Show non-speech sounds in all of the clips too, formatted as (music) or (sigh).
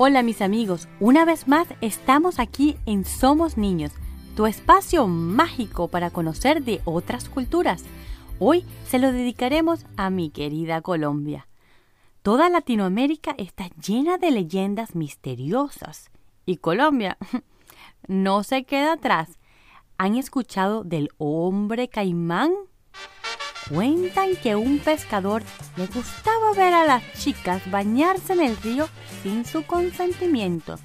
Hola mis amigos, una vez más estamos aquí en Somos Niños, tu espacio mágico para conocer de otras culturas. Hoy se lo dedicaremos a mi querida Colombia. Toda Latinoamérica está llena de leyendas misteriosas y Colombia (laughs) no se queda atrás. ¿Han escuchado del hombre caimán? Cuentan que un pescador le gustaba ver a las chicas bañarse en el río sin su consentimiento.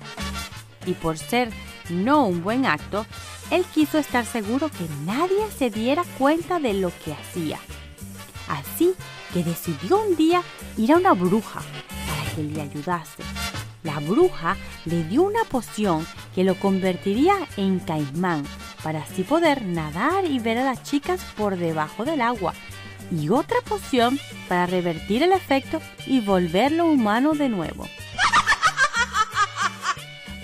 Y por ser no un buen acto, él quiso estar seguro que nadie se diera cuenta de lo que hacía. Así que decidió un día ir a una bruja para que le ayudase. La bruja le dio una poción que lo convertiría en caimán para así poder nadar y ver a las chicas por debajo del agua y otra poción para revertir el efecto y volverlo humano de nuevo.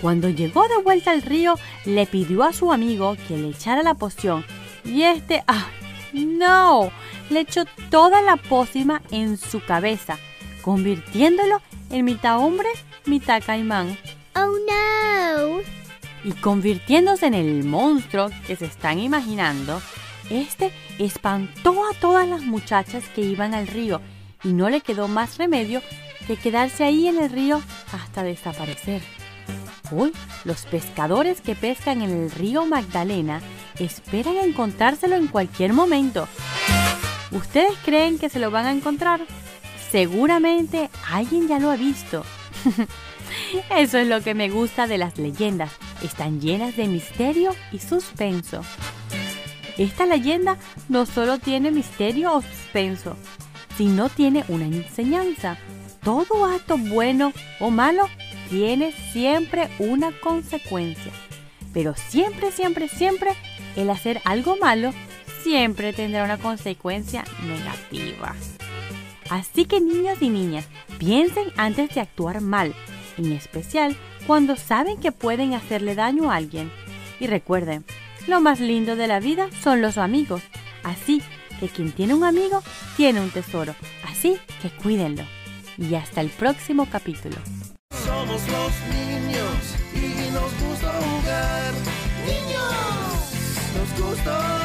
Cuando llegó de vuelta al río, le pidió a su amigo que le echara la poción y este, ¡ah! ¡No! Le echó toda la pócima en su cabeza, convirtiéndolo en mitad hombre, mitad caimán. ¡Oh no! Y convirtiéndose en el monstruo que se están imaginando, este espantó a todas las muchachas que iban al río y no le quedó más remedio que quedarse ahí en el río hasta desaparecer. Hoy los pescadores que pescan en el río Magdalena esperan encontrárselo en cualquier momento. ¿Ustedes creen que se lo van a encontrar? Seguramente alguien ya lo ha visto. (laughs) Eso es lo que me gusta de las leyendas. Están llenas de misterio y suspenso. Esta leyenda no solo tiene misterio o suspenso, sino tiene una enseñanza. Todo acto bueno o malo tiene siempre una consecuencia. Pero siempre, siempre, siempre el hacer algo malo siempre tendrá una consecuencia negativa. Así que niños y niñas, piensen antes de actuar mal, en especial cuando saben que pueden hacerle daño a alguien. Y recuerden, lo más lindo de la vida son los amigos. Así que quien tiene un amigo tiene un tesoro. Así que cuídenlo. Y hasta el próximo capítulo. Somos los niños y nos gusta jugar. Niños, nos gusta.